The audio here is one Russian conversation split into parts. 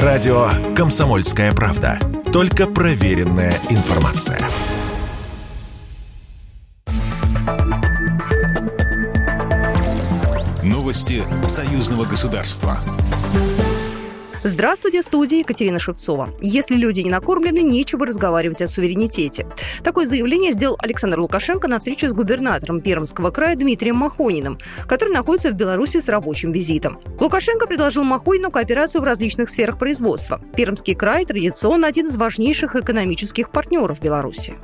Радио «Комсомольская правда». Только проверенная информация. Новости союзного государства. Здравствуйте, студия Екатерина Шевцова. Если люди не накормлены, нечего разговаривать о суверенитете. Такое заявление сделал Александр Лукашенко на встрече с губернатором Пермского края Дмитрием Махониным, который находится в Беларуси с рабочим визитом. Лукашенко предложил Махонину кооперацию в различных сферах производства. Пермский край традиционно один из важнейших экономических партнеров Беларуси.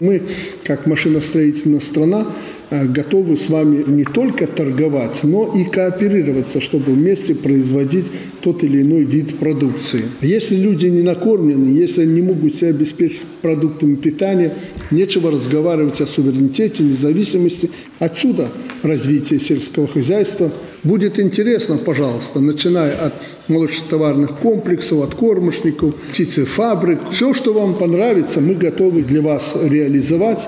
Мы, как машиностроительная страна, готовы с вами не только торговать, но и кооперироваться, чтобы вместе производить тот или иной вид продукции. Если люди не накормлены, если они не могут себя обеспечить продуктами питания, нечего разговаривать о суверенитете, независимости. Отсюда развитие сельского хозяйства. Будет интересно, пожалуйста, начиная от молочно-товарных комплексов, от кормушников, птицефабрик. Все, что вам понравится, мы готовы для вас реализовать.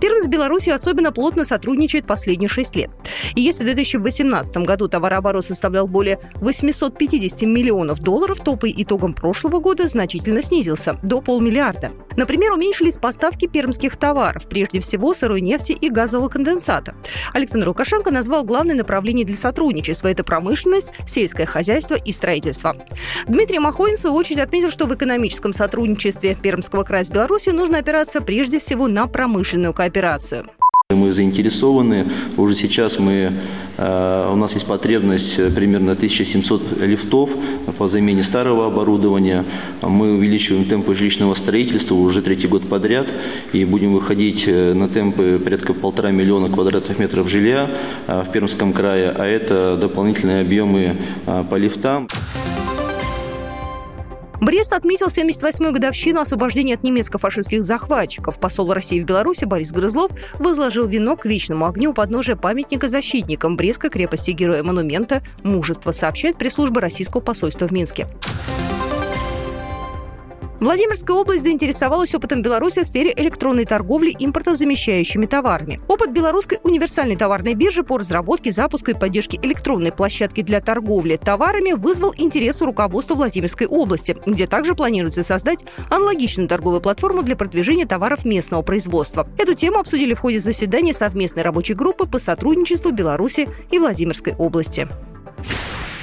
Пермь с Беларусью особенно плотно сотрудничает последние шесть лет. И если в 2018 году товарооборот составлял более 850 миллионов долларов, то по итогам прошлого года значительно снизился до полмиллиарда. Например, уменьшились поставки пермских товаров, прежде всего сырой нефти и газового конденсата. Александр Лукашенко назвал главное направление для сотрудничества – это промышленность, сельское хозяйство и строительство. Дмитрий Махоин, в свою очередь, отметил, что в экономическом сотрудничестве Пермского края с Беларусью нужно опираться прежде всего на промышленную операцию. Мы заинтересованы. Уже сейчас мы, э, у нас есть потребность примерно 1700 лифтов по замене старого оборудования. Мы увеличиваем темпы жилищного строительства уже третий год подряд и будем выходить э, на темпы порядка полтора миллиона квадратных метров жилья э, в Пермском крае, а это дополнительные объемы по лифтам. Брест отметил 78-ю годовщину освобождения от немецко-фашистских захватчиков. Посол России в Беларуси Борис Грызлов возложил венок к вечному огню подножия памятника защитникам Брестской крепости героя монумента «Мужество», сообщает пресс-служба российского посольства в Минске. Владимирская область заинтересовалась опытом Беларуси в сфере электронной торговли импортозамещающими товарами. Опыт белорусской универсальной товарной биржи по разработке, запуску и поддержке электронной площадки для торговли товарами вызвал интерес у руководства Владимирской области, где также планируется создать аналогичную торговую платформу для продвижения товаров местного производства. Эту тему обсудили в ходе заседания совместной рабочей группы по сотрудничеству Беларуси и Владимирской области.